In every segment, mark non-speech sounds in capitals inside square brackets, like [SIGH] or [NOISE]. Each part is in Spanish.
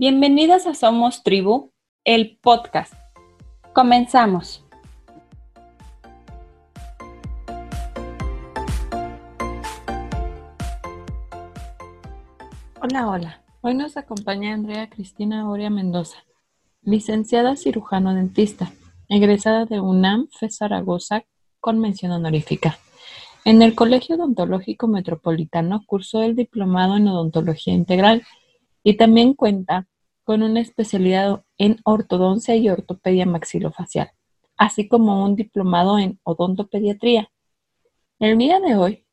Bienvenidas a Somos Tribu, el podcast. Comenzamos. Hola, hola. Hoy nos acompaña Andrea Cristina Oria Mendoza, licenciada cirujano dentista, egresada de UNAM FE Zaragoza con mención honorífica. En el Colegio Odontológico Metropolitano cursó el diplomado en odontología integral y también cuenta con una especialidad en ortodoncia y ortopedia maxilofacial, así como un diplomado en odontopediatría. El día de hoy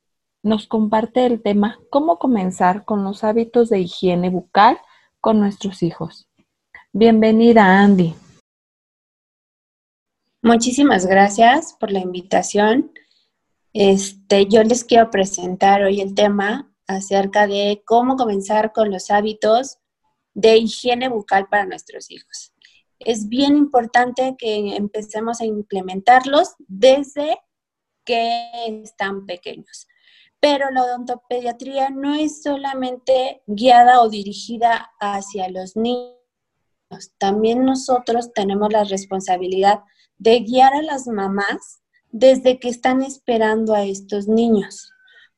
nos comparte el tema cómo comenzar con los hábitos de higiene bucal con nuestros hijos. Bienvenida, Andy. Muchísimas gracias por la invitación. Este, yo les quiero presentar hoy el tema acerca de cómo comenzar con los hábitos de higiene bucal para nuestros hijos. Es bien importante que empecemos a implementarlos desde que están pequeños. Pero la odontopediatría no es solamente guiada o dirigida hacia los niños. También nosotros tenemos la responsabilidad de guiar a las mamás desde que están esperando a estos niños.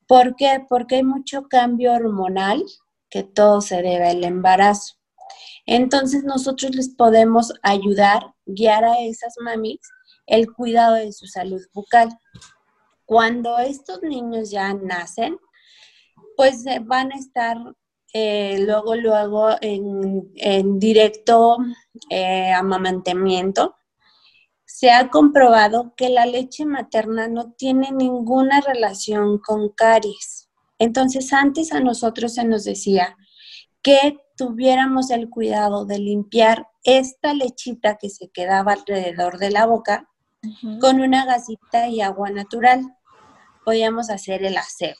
¿Por qué? Porque hay mucho cambio hormonal que todo se debe al embarazo. Entonces nosotros les podemos ayudar, guiar a esas mamis el cuidado de su salud bucal. Cuando estos niños ya nacen, pues van a estar eh, luego, luego en, directo eh, amamantamiento se ha comprobado que la leche materna no tiene ninguna relación con caries. Entonces, antes a nosotros se nos decía que tuviéramos el cuidado de limpiar esta lechita que se quedaba alrededor de la boca con una gasita y agua natural. Podíamos hacer el aseo.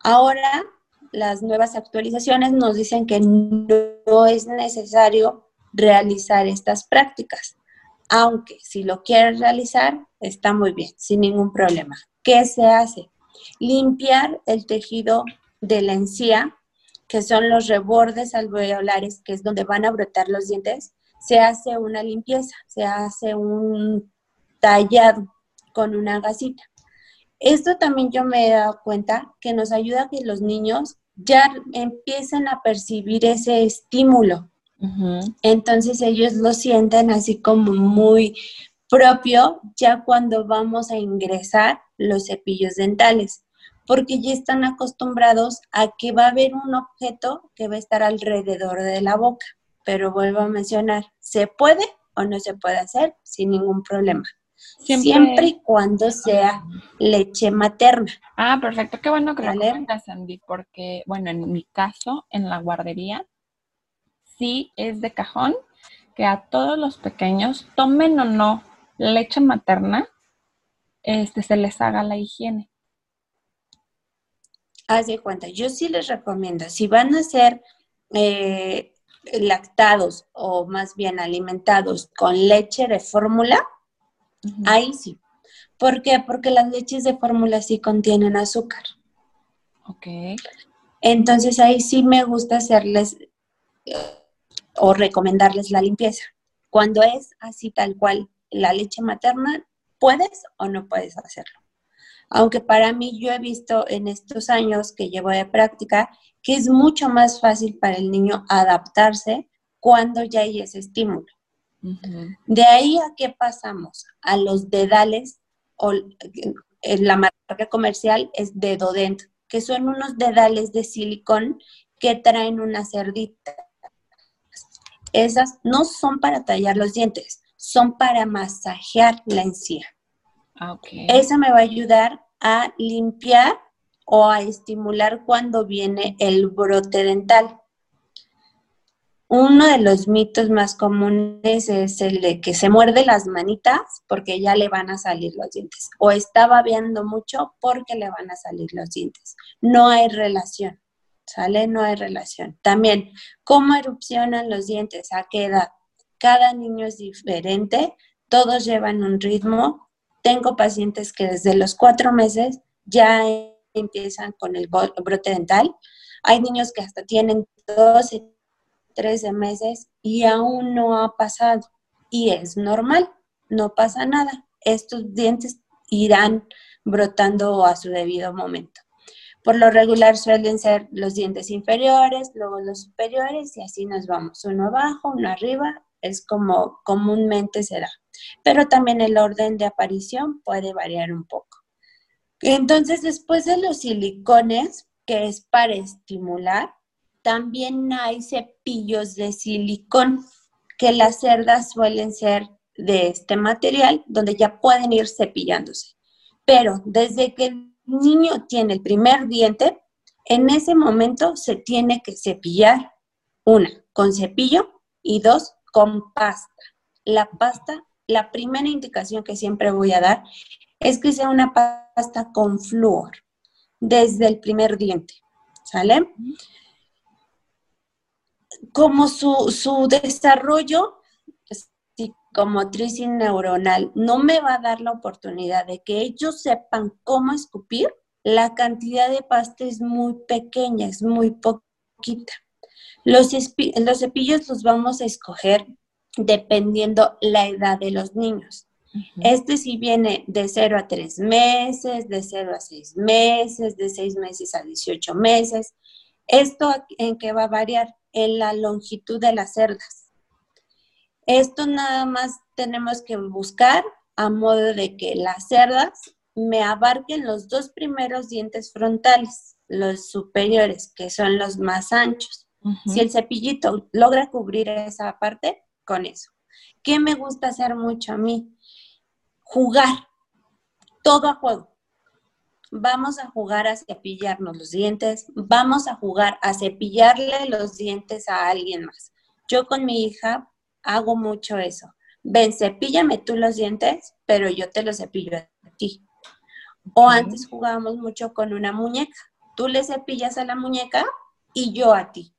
Ahora, las nuevas actualizaciones nos dicen que no es necesario realizar estas prácticas aunque si lo quieres realizar, está muy bien, sin ningún problema. ¿Qué se hace? Limpiar el tejido de la encía, que son los rebordes alveolares, que es donde van a brotar los dientes. Se hace una limpieza, se hace un tallado con una gasita. Esto también yo me he dado cuenta que nos ayuda a que los niños ya empiecen a percibir ese estímulo entonces ellos lo sienten así como muy propio ya cuando vamos a ingresar los cepillos dentales, porque ya están acostumbrados a que va a haber un objeto que va a estar alrededor de la boca. Pero vuelvo a mencionar, ¿se puede o no se puede hacer sin ningún problema? Siempre, y cuando sea leche materna. Ah, perfecto. Qué bueno que lo comentas, Andy, porque, bueno, en mi caso, en la guardería, sí es de cajón que a todos los pequeños, tomen o no leche materna, este, se les haga la higiene. Haz de cuenta, yo sí les recomiendo, si van a ser eh, lactados o más bien alimentados con leche de fórmula, ahí sí. ¿Por qué? Porque las leches de fórmula sí contienen azúcar. Ok. Entonces ahí sí me gusta hacerles o recomendarles la limpieza. Cuando es así tal cual la leche materna, puedes o no puedes hacerlo. Aunque para mí yo he visto en estos años que llevo de práctica que es mucho más fácil para el niño adaptarse cuando ya hay ese estímulo. De ahí a qué pasamos? A los dedales, o en la marca comercial es Dedodent, que son unos dedales de silicón que traen una cerdita esas no son para tallar los dientes, son para masajear la encía. Ah, Eso me va a ayudar a limpiar o a estimular cuando viene el brote dental. Uno de los mitos más comunes es el de que se muerde las manitas porque ya le van a salir los dientes o está babeando mucho porque le van a salir los dientes. No hay relación. ¿sale? No hay relación. También, ¿cómo erupcionan los dientes? ¿A qué edad? Cada niño es diferente, todos llevan un ritmo. Tengo pacientes que desde los cuatro meses ya empiezan con el brote dental. Hay niños que hasta tienen 12, 13 meses y aún no ha pasado. Y es normal, no pasa nada. Estos dientes irán brotando a su debido momento. Por lo regular suelen ser los dientes inferiores, luego los superiores y así nos vamos, uno abajo, uno arriba, es como comúnmente se da. Pero también el orden de aparición puede variar un poco. Entonces, después de los silicones, que es para estimular, también hay cepillos de silicón, que las cerdas suelen ser de este material, donde ya pueden ir cepillándose. Pero desde que el niño tiene el primer diente, en ese momento se tiene que cepillar, una, con cepillo y dos, con pasta. La pasta, la primera indicación que siempre voy a dar es que sea una pasta con flúor desde el primer diente, ¿sale? Como su, desarrollo psicomotriz y neuronal no me va a dar la oportunidad de que ellos sepan cómo escupir, la cantidad de pasta es muy pequeña, es muy poquita. Los, los cepillos los vamos a escoger dependiendo la edad de los niños. Este sí viene de 0 a 3 meses, de 0 a 6 meses, de 6 meses a 18 meses. ¿Esto en qué va a variar? En la longitud de las cerdas. Esto nada más tenemos que buscar a modo de que las cerdas me abarquen los dos primeros dientes frontales, los superiores, que son los más anchos. Si el cepillito logra cubrir esa parte, con eso. ¿Qué me gusta hacer mucho a mí? jugar, todo a juego. Vamos a jugar a cepillarnos los dientes, vamos a jugar a cepillarle los dientes a alguien más. Yo con mi hija hago mucho eso. Ven, cepíllame tú los dientes, pero yo te los cepillo a ti. O antes jugábamos mucho con una muñeca. Tú le cepillas a la muñeca y yo a ti.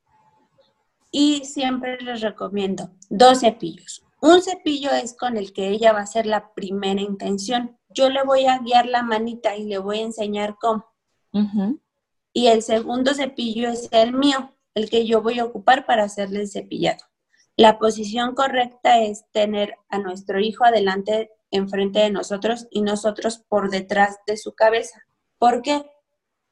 Y siempre les recomiendo dos cepillos. Un cepillo es con el que ella va a hacer la primera intención. Yo le voy a guiar la manita y le voy a enseñar cómo. Y el segundo cepillo es el mío, el que yo voy a ocupar para hacerle el cepillado. La posición correcta es tener a nuestro hijo adelante, enfrente de nosotros y nosotros por detrás de su cabeza. ¿Por qué?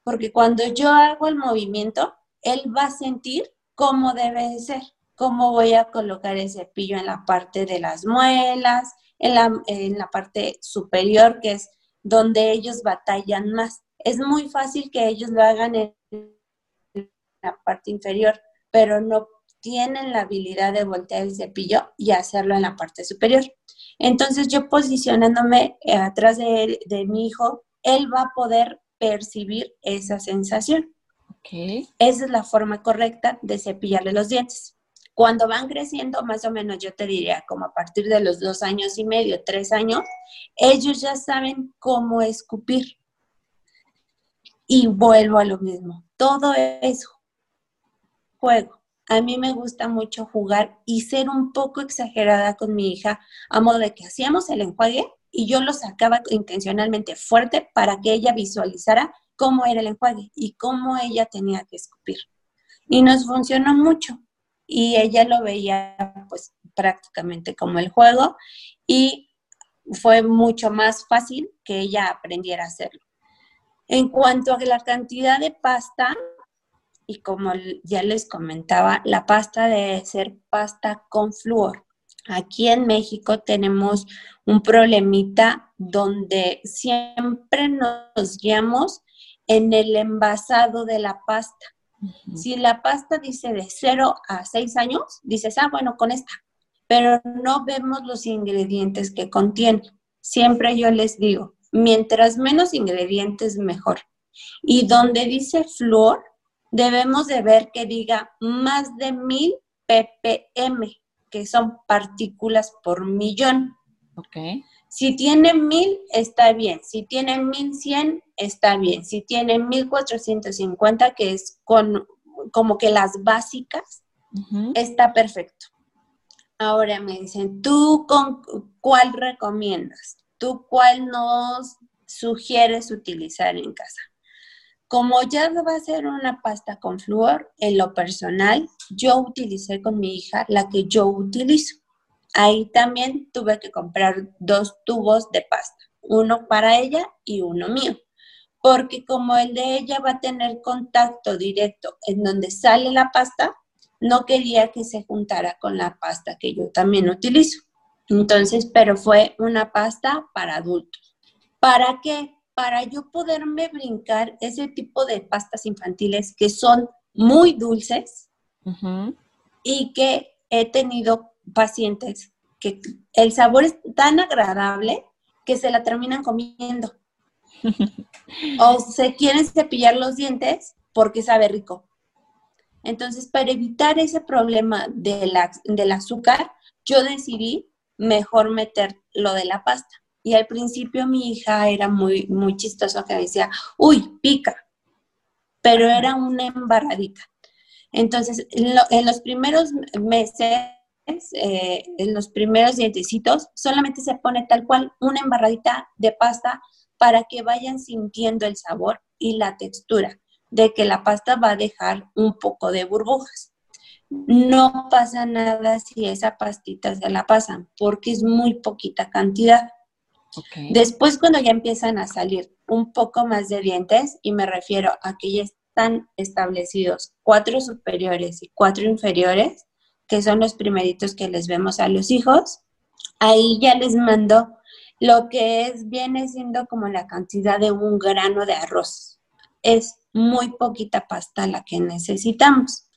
Porque cuando yo hago el movimiento, él va a sentir cómo debe de ser cómo voy a colocar el cepillo en la parte de las muelas, en la, parte superior, que es donde ellos batallan más. Es muy fácil que ellos lo hagan en la parte inferior, pero no tienen la habilidad de voltear el cepillo y hacerlo en la parte superior. Entonces yo posicionándome eh, atrás de, de mi hijo, él va a poder percibir esa sensación. Okay. Esa es la forma correcta de cepillarle los dientes. Cuando van creciendo, más o menos yo te diría como a partir de los dos años y medio, tres años, ellos ya saben cómo escupir. Y vuelvo a lo mismo, todo es juego. A mí me gusta mucho jugar y ser un poco exagerada con mi hija, a modo de que hacíamos el enjuague y yo lo sacaba intencionalmente fuerte para que ella visualizara cómo era el enjuague y cómo ella tenía que escupir. Y nos funcionó mucho y ella lo veía pues prácticamente como el juego y fue mucho más fácil que ella aprendiera a hacerlo. En cuanto a la cantidad de pasta, y como ya les comentaba, la pasta debe ser pasta con flúor. Aquí en México tenemos un problemita donde siempre nos guiamos en el envasado de la pasta. Si la pasta dice de 0 a 6 años, dices, ah, bueno, con esta, pero no vemos los ingredientes que contiene. Siempre yo les digo, mientras menos ingredientes, mejor. Y donde dice flor, debemos de ver que diga más de 1000 ppm, que son partículas por millón. Ok. Si tiene 1000, está bien. Si tiene 1100, está bien. Si tiene 1450, que es con como que las básicas, está perfecto. Ahora me dicen, ¿tú con cuál recomiendas? ¿Tú cuál nos sugieres utilizar en casa? como ya va a ser una pasta con flúor, en lo personal, yo utilicé con mi hija la que yo utilizo. Ahí también tuve que comprar dos tubos de pasta, uno para ella y uno mío, porque como el de ella va a tener contacto directo en donde sale la pasta, no quería que se juntara con la pasta que yo también utilizo. Entonces, pero fue una pasta para adultos. ¿Para qué? Para yo poderme brincar ese tipo de pastas infantiles que son muy dulces y que he tenido pacientes que el sabor es tan agradable que se la terminan comiendo. [LAUGHS] o se quieren cepillar los dientes porque sabe rico. Entonces, para evitar ese problema de la, del azúcar, yo decidí mejor meter lo de la pasta. Y al principio mi hija era muy, muy chistosa que decía, uy, pica, pero era una embarradita. Entonces, en, los primeros meses, eh, en los primeros dientecitos, solamente se pone tal cual una embarradita de pasta para que vayan sintiendo el sabor y la textura de que la pasta va a dejar un poco de burbujas. No pasa nada si esa pastita se la pasan, porque es muy poquita cantidad. Después, cuando ya empiezan a salir un poco más de dientes, y me refiero a que ya están establecidos cuatro superiores y cuatro inferiores, que son los primeritos que les vemos a los hijos, ahí ya les mando lo que es, viene siendo como la cantidad de un grano de arroz. Es muy poquita pasta la que necesitamos.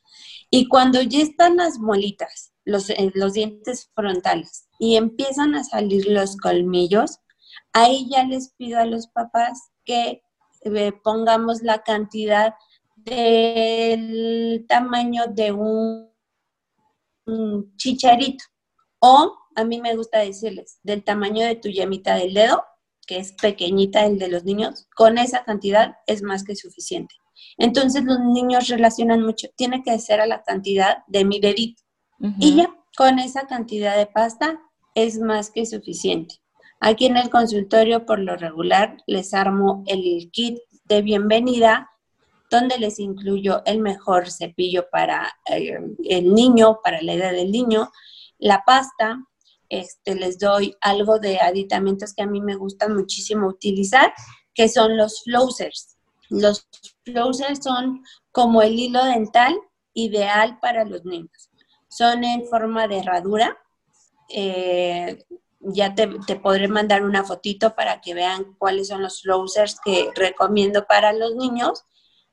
Y cuando ya están las molitas, los, eh, los dientes frontales, y empiezan a salir los colmillos, ahí ya les pido a los papás que eh, pongamos la cantidad del tamaño de un, chicharito. O a mí me gusta decirles, del tamaño de tu yemita del dedo, que es pequeñita el de los niños, con esa cantidad es más que suficiente. Entonces los niños relacionan mucho, tiene que ser a la cantidad de mi dedito. Y ya con esa cantidad de pasta es más que suficiente. Aquí en el consultorio por lo regular les armo el kit de bienvenida donde les incluyo el mejor cepillo para eh, el niño, para la edad del niño, la pasta, este, les doy algo de aditamentos que a mí me gustan muchísimo utilizar, que son los flossers. Los flossers son como el hilo dental ideal para los niños. Son en forma de herradura. Eh, ya te, podré mandar una fotito para que vean cuáles son los flossers que recomiendo para los niños.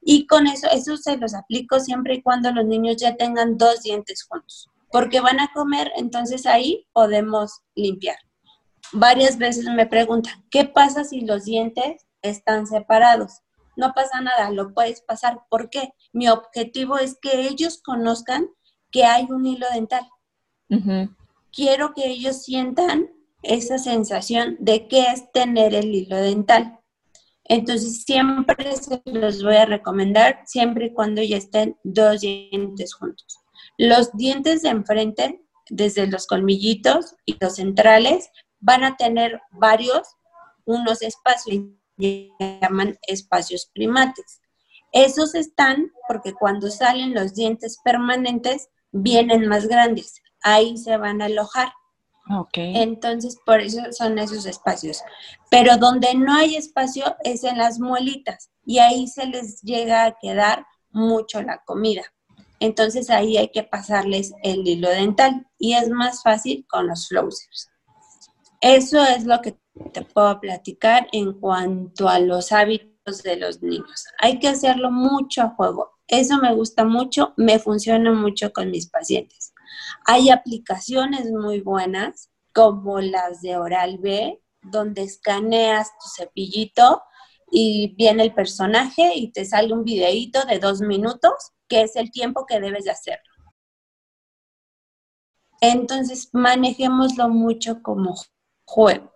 Y con eso, eso se los aplico siempre y cuando los niños ya tengan dos dientes juntos porque van a comer, entonces ahí podemos limpiar. Varias veces me preguntan, ¿qué pasa si los dientes están separados? No pasa nada, lo puedes pasar. ¿Por qué? Mi objetivo es que ellos conozcan que hay un hilo dental. Quiero que ellos sientan esa sensación de qué es tener el hilo dental. Entonces siempre se los voy a recomendar, siempre y cuando ya estén dos dientes juntos. Los dientes de enfrente, desde los colmillitos y los centrales, van a tener varios, unos espacios, llaman espacios primates. Esos están porque cuando salen los dientes permanentes, vienen más grandes. Ahí se van a alojar. Okay. Entonces, por eso son esos espacios. Pero donde no hay espacio es en las muelitas y ahí se les llega a quedar mucho la comida. Entonces ahí hay que pasarles el hilo dental y es más fácil con los flossers. Eso es lo que te puedo platicar en cuanto a los hábitos de los niños. Hay que hacerlo mucho a juego. Eso me gusta mucho, me funciona mucho con mis pacientes. Hay aplicaciones muy buenas como las de Oral B, donde escaneas tu cepillito y viene el personaje y te sale un videíto de dos minutos que es el tiempo que debes de hacerlo. Entonces, manejémoslo mucho como juego.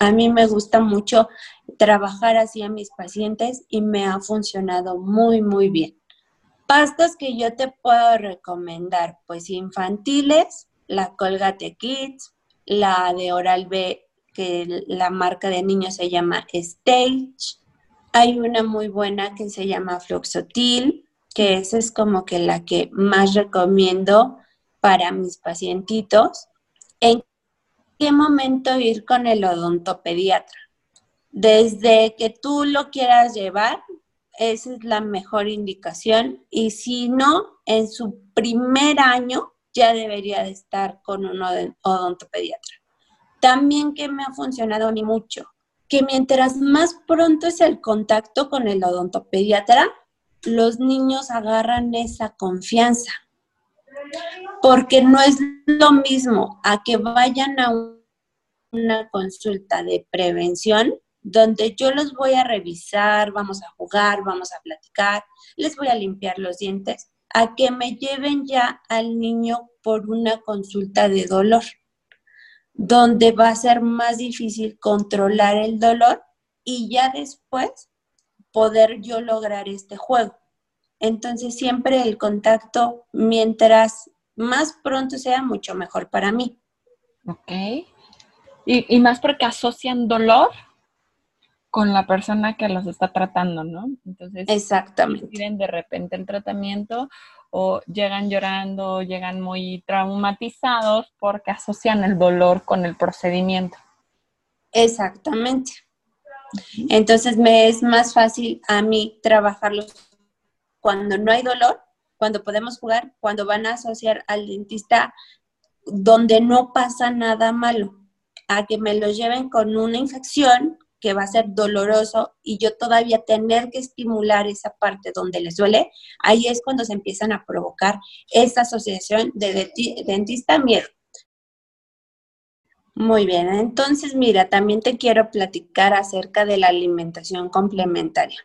A mí me gusta mucho trabajar así a mis pacientes y me ha funcionado muy, muy bien. Pastas que yo te puedo recomendar, pues infantiles, la Colgate Kids, la de Oral B, que la marca de niños se llama Stage, Hay una muy buena que se llama Floxotil, que esa es como que la que más recomiendo para mis pacientitos. ¿En qué momento ir con el odontopediatra? Desde que tú lo quieras llevar, esa es la mejor indicación. Y si no, en su primer año ya debería de estar con un odontopediatra. También que me ha funcionado a mí mucho, que mientras más pronto es el contacto con el odontopediatra, los niños agarran esa confianza. Porque no es lo mismo a que vayan a una consulta de prevención donde yo los voy a revisar, vamos a jugar, vamos a platicar, les voy a limpiar los dientes, a que me lleven ya al niño por una consulta de dolor, donde va a ser más difícil controlar el dolor y ya después poder yo lograr este juego. Entonces siempre el contacto, mientras más pronto sea, mucho mejor para mí. Ok. Y, y más porque asocian dolor con la persona que los está tratando, ¿no? Entonces, exactamente. Tienen de repente el tratamiento o llegan llorando, o llegan muy traumatizados porque asocian el dolor con el procedimiento. Exactamente. Entonces me es más fácil a mí trabajarlos cuando no hay dolor, cuando podemos jugar, cuando van a asociar al dentista donde no pasa nada malo, a que me lo lleven con una infección que va a ser doloroso y yo todavía tener que estimular esa parte donde les duele, ahí es cuando se empiezan a provocar esa asociación de dentista-miedo. Muy bien, entonces mira, también te quiero platicar acerca de la alimentación complementaria.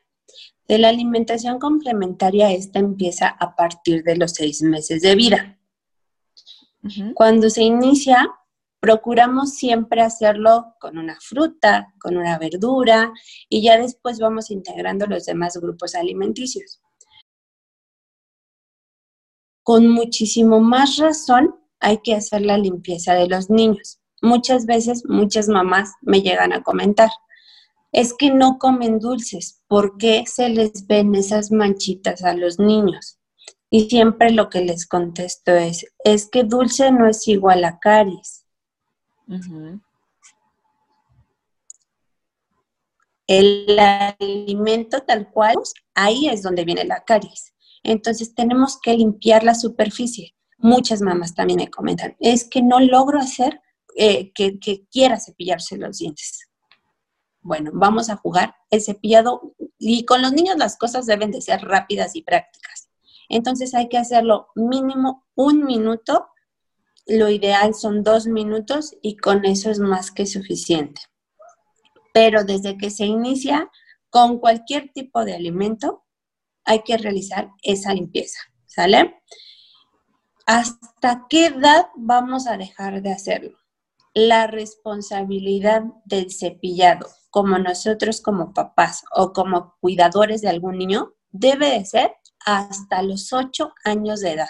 De la alimentación complementaria, esta empieza a partir de los seis meses de vida. Cuando se inicia, procuramos siempre hacerlo con una fruta, con una verdura y ya después vamos integrando los demás grupos alimenticios. Con muchísimo más razón hay que hacer la limpieza de los niños. Muchas veces muchas mamás me llegan a comentar, es que no comen dulces, ¿por qué se les ven esas manchitas a los niños? Y siempre lo que les contesto es, es que dulce no es igual a caries el alimento tal cual, ahí es donde viene la caries. Entonces tenemos que limpiar la superficie. Muchas mamás también me comentan, es que no logro hacer eh, que, que quiera cepillarse los dientes. Bueno, vamos a jugar el cepillado y con los niños las cosas deben de ser rápidas y prácticas. Entonces hay que hacerlo mínimo un minuto lo ideal son dos minutos y con eso es más que suficiente. Pero desde que se inicia con cualquier tipo de alimento, hay que realizar esa limpieza, ¿sale? ¿Hasta qué edad vamos a dejar de hacerlo? La responsabilidad del cepillado, como nosotros como papás o como cuidadores de algún niño, debe de ser hasta los 8 años de edad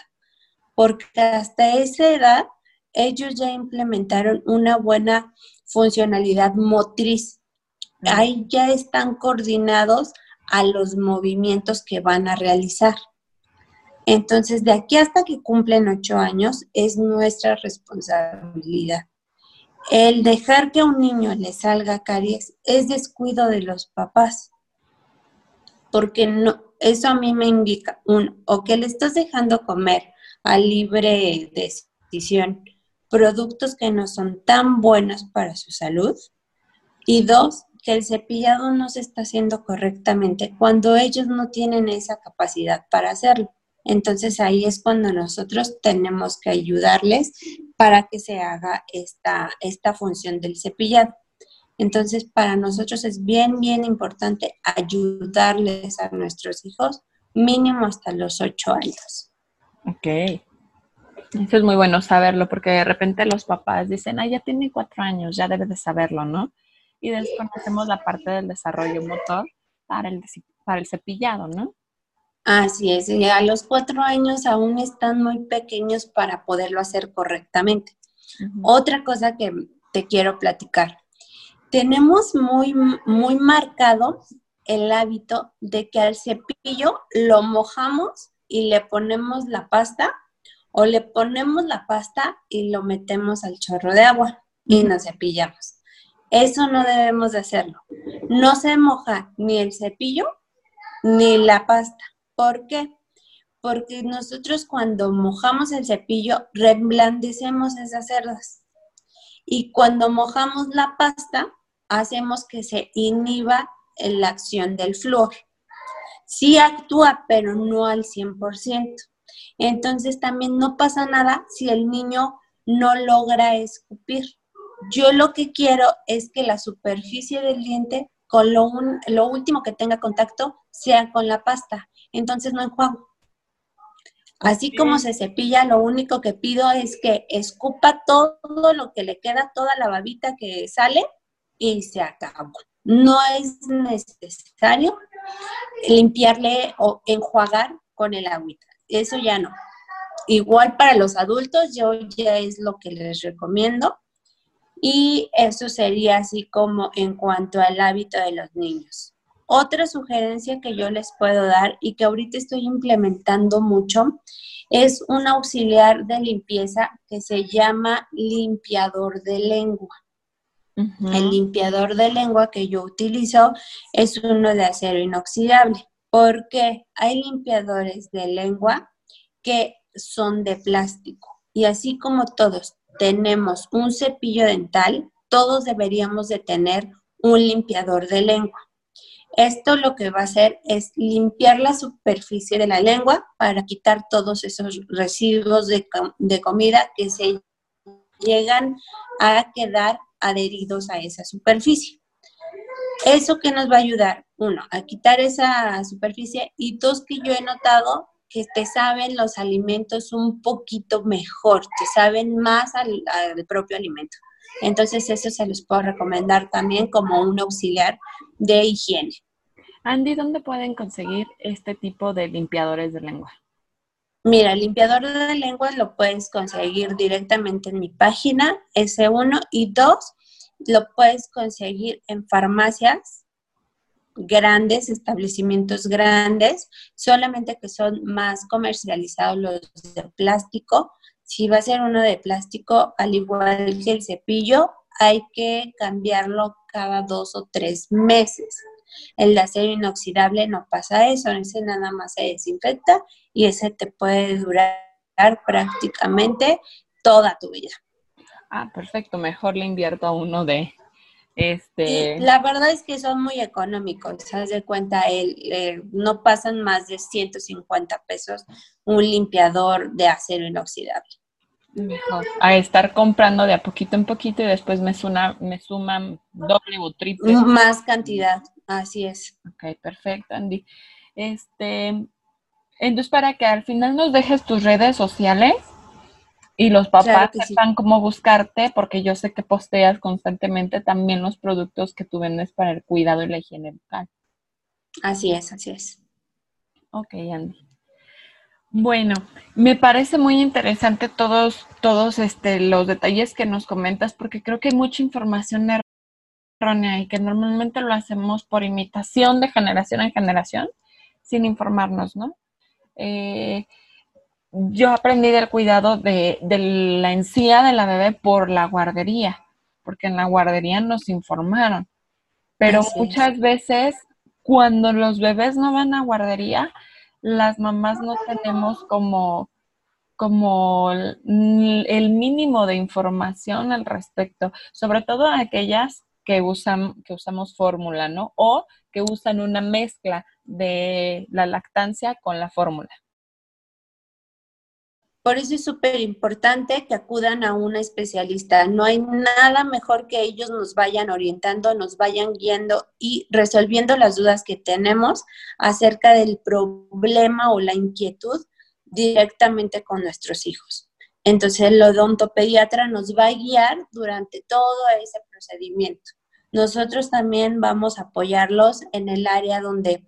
porque hasta esa edad ellos ya implementaron una buena funcionalidad motriz. Ahí ya están coordinados a los movimientos que van a realizar. Entonces, de aquí hasta que cumplen ocho años es nuestra responsabilidad. El dejar que a un niño le salga caries es descuido de los papás, porque no, eso a mí me indica, uno, o que le estás dejando comer a libre decisión productos que no son tan buenos para su salud. Y dos, que el cepillado no se está haciendo correctamente cuando ellos no tienen esa capacidad para hacerlo. Entonces ahí es cuando nosotros tenemos que ayudarles para que se haga esta, esta función del cepillado. Entonces para nosotros es bien, bien importante ayudarles a nuestros hijos mínimo hasta los ocho años. Ok. Eso es muy bueno saberlo porque de repente los papás dicen, ah, ya tiene cuatro años, ya debe de saberlo, ¿no? Y desconocemos la parte del desarrollo motor para el, para el cepillado, ¿no? Así es, y a los cuatro años aún están muy pequeños para poderlo hacer correctamente. Otra cosa que te quiero platicar. Tenemos muy, muy marcado el hábito de que al cepillo lo mojamos y le ponemos la pasta o le ponemos la pasta y lo metemos al chorro de agua y nos cepillamos. Eso no debemos de hacerlo. No se moja ni el cepillo ni la pasta. ¿Por qué? Porque nosotros cuando mojamos el cepillo reblandecemos esas cerdas. Y cuando mojamos la pasta, hacemos que se inhiba la acción del flúor. Sí actúa, pero no al 100%. Entonces también no pasa nada si el niño no logra escupir. Yo lo que quiero es que la superficie del diente, con lo, lo último que tenga contacto, sea con la pasta. Entonces no enjuago. Así como se cepilla, lo único que pido es que escupa todo lo que le queda, toda la babita que sale y se acabó. No es necesario limpiarle o enjuagar con el agüita. Eso ya no. Igual para los adultos, yo ya es lo que les recomiendo. Y eso sería así como en cuanto al hábito de los niños. Otra sugerencia que yo les puedo dar y que ahorita estoy implementando mucho es un auxiliar de limpieza que se llama limpiador de lengua. El limpiador de lengua que yo utilizo es uno de acero inoxidable, porque hay limpiadores de lengua que son de plástico. Y así como todos tenemos un cepillo dental, todos deberíamos de tener un limpiador de lengua. Esto lo que va a hacer es limpiar la superficie de la lengua para quitar todos esos residuos de, de comida que se llegan a quedar adheridos a esa superficie. ¿Eso que nos va a ayudar? Uno, a quitar esa superficie y dos, que yo he notado que te saben los alimentos un poquito mejor, te saben más al, al, propio alimento. Entonces eso se los puedo recomendar también como un auxiliar de higiene. Andy, ¿dónde pueden conseguir este tipo de limpiadores de lengua? Mira, el limpiador de lengua lo puedes conseguir directamente en mi página, S1 y 2, lo puedes conseguir en farmacias grandes, establecimientos grandes, solamente que son más comercializados los de plástico. Si va a ser uno de plástico, al igual que el cepillo, hay que cambiarlo cada dos o tres meses. El de acero inoxidable no pasa eso, ese nada más se desinfecta y ese te puede durar prácticamente toda tu vida. Ah, perfecto, mejor le invierto a uno de este. la verdad es que son muy económicos, haz de cuenta, el, no pasan más de 150 pesos un limpiador de acero inoxidable. Mejor. A estar comprando de a poquito en poquito y después me, suma, me suman doble o triple. Más cantidad. Así es. Ok, perfecto, Andy. Este, entonces, para que al final nos dejes tus redes sociales y los papás sepan cómo buscarte, porque yo sé que posteas constantemente también los productos que tú vendes para el cuidado y la higiene bucal. Así es, así es. Ok, Andy. Bueno, me parece muy interesante todos, todos este, los detalles que nos comentas, porque creo que hay mucha información y que normalmente lo hacemos por imitación de generación en generación sin informarnos, ¿no? Eh, yo aprendí del cuidado de, la encía de la bebé por la guardería, porque en la guardería nos informaron. Pero muchas veces cuando los bebés no van a guardería, las mamás no tenemos como, como el mínimo de información al respecto, sobre todo aquellas que, usan, que usamos fórmula, ¿no? O que usan una mezcla de la lactancia con la fórmula. Por eso es súper importante que acudan a una especialista. No hay nada mejor que ellos nos vayan orientando, nos vayan guiando y resolviendo las dudas que tenemos acerca del problema o la inquietud directamente con nuestros hijos. Entonces el odontopediatra nos va a guiar durante todo ese procedimiento. Nosotros también vamos a apoyarlos en el área donde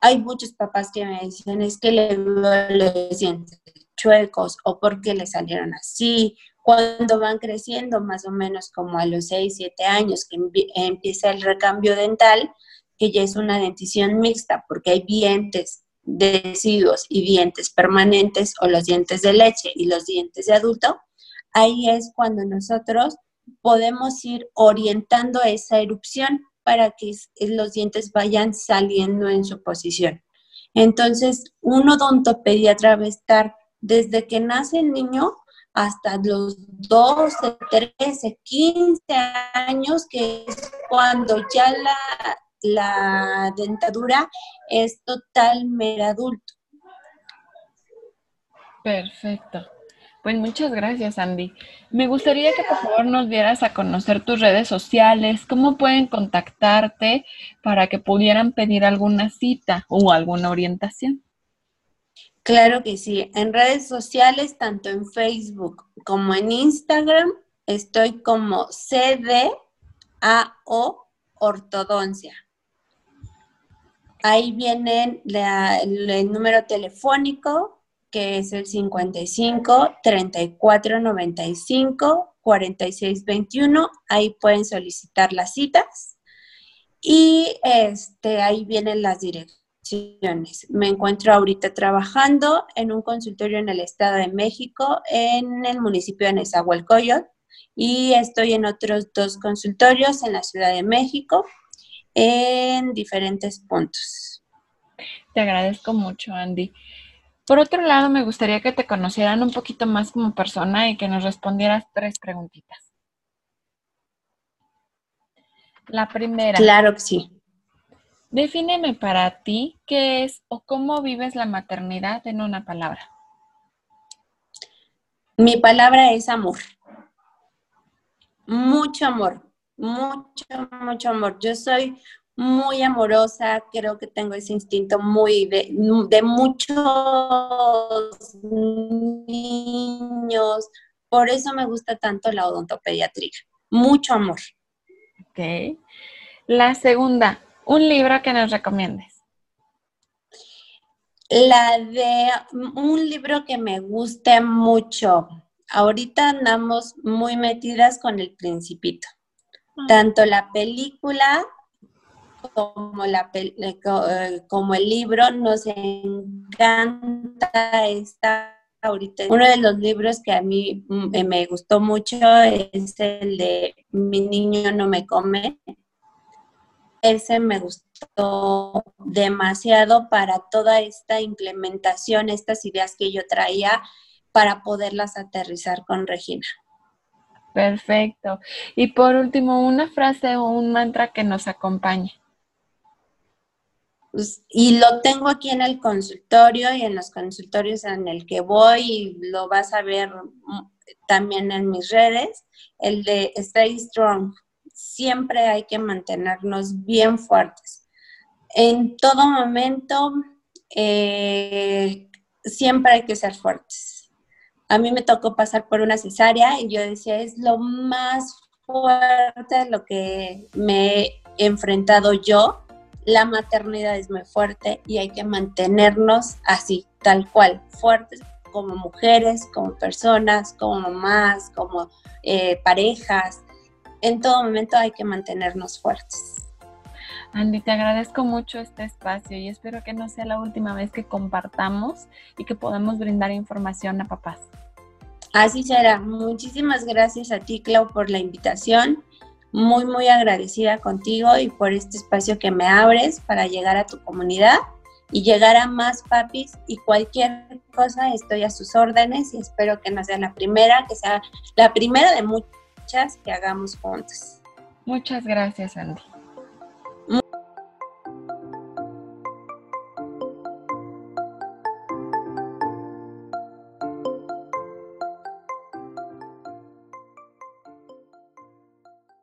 hay muchos papás que me dicen es que le los dientes chuecos o porque le salieron así. Cuando van creciendo, más o menos como a los 6, 7 años que empieza el recambio dental, que ya es una dentición mixta, porque hay dientes deciduos y dientes permanentes o los dientes de leche y los dientes de adulto, ahí es cuando nosotros podemos ir orientando esa erupción para que los dientes vayan saliendo en su posición. Entonces, un odontopediatra va estar desde que nace el niño hasta los 12, 13, 15 años, que es cuando ya la, la dentadura es totalmente adulto. Perfecto. Pues muchas gracias, Andy. Me gustaría que por favor nos dieras a conocer tus redes sociales, cómo pueden contactarte para que pudieran pedir alguna cita o alguna orientación. Claro que sí. En redes sociales, tanto en Facebook como en Instagram, estoy como CDAO Ortodoncia. Ahí viene el número telefónico que es el 55 34 95 46 21. Ahí pueden solicitar las citas y este, ahí vienen las direcciones. Me encuentro ahorita trabajando en un consultorio en el Estado de México, en el municipio de Nezahualcóyotl, y estoy en otros dos consultorios en la Ciudad de México, en diferentes puntos. Te agradezco mucho, Andy. Por otro lado, me gustaría que te conocieran un poquito más como persona y que nos respondieras tres preguntitas. La primera. Claro que sí. Defíneme para ti qué es o cómo vives la maternidad en una palabra. Mi palabra es amor. Mucho amor, mucho, mucho amor. Yo soy muy amorosa, creo que tengo ese instinto muy de, muchos niños, por eso me gusta tanto la odontopediatría, mucho amor. Ok. La segunda, un libro que nos recomiendes. La de un libro que me guste mucho. Ahorita andamos muy metidas con el principito. Ah. Tanto la película como, la, eh, eh, como el libro, nos encanta esta ahorita. Uno de los libros que a mí mm, eh, me gustó mucho es el de Mi niño no me come. Ese me gustó demasiado para toda esta implementación, estas ideas que yo traía para poderlas aterrizar con Regina. Perfecto. Y por último, una frase o un mantra que nos acompañe. Pues, y lo tengo aquí en el consultorio y en los consultorios en el que voy y lo vas a ver mm, también en mis redes, el de Stay Strong. Siempre hay que mantenernos bien fuertes. En todo momento, eh, siempre hay que ser fuertes. A mí me tocó pasar por una cesárea y yo decía, es lo más fuerte lo que me he enfrentado yo la maternidad es muy fuerte y hay que mantenernos así, tal cual, fuertes como mujeres, como personas, como mamás, como eh, parejas. En todo momento hay que mantenernos fuertes. Andy, te agradezco mucho este espacio y espero que no sea la última vez que compartamos y que podamos brindar información a papás. Así será. Muchísimas gracias a ti, Clau, por la invitación muy, muy agradecida contigo y por este espacio que me abres para llegar a tu comunidad y llegar a más papis y cualquier cosa estoy a sus órdenes y espero que no sea la primera, que sea la primera de muchas que hagamos juntos. Muchas gracias, Andy.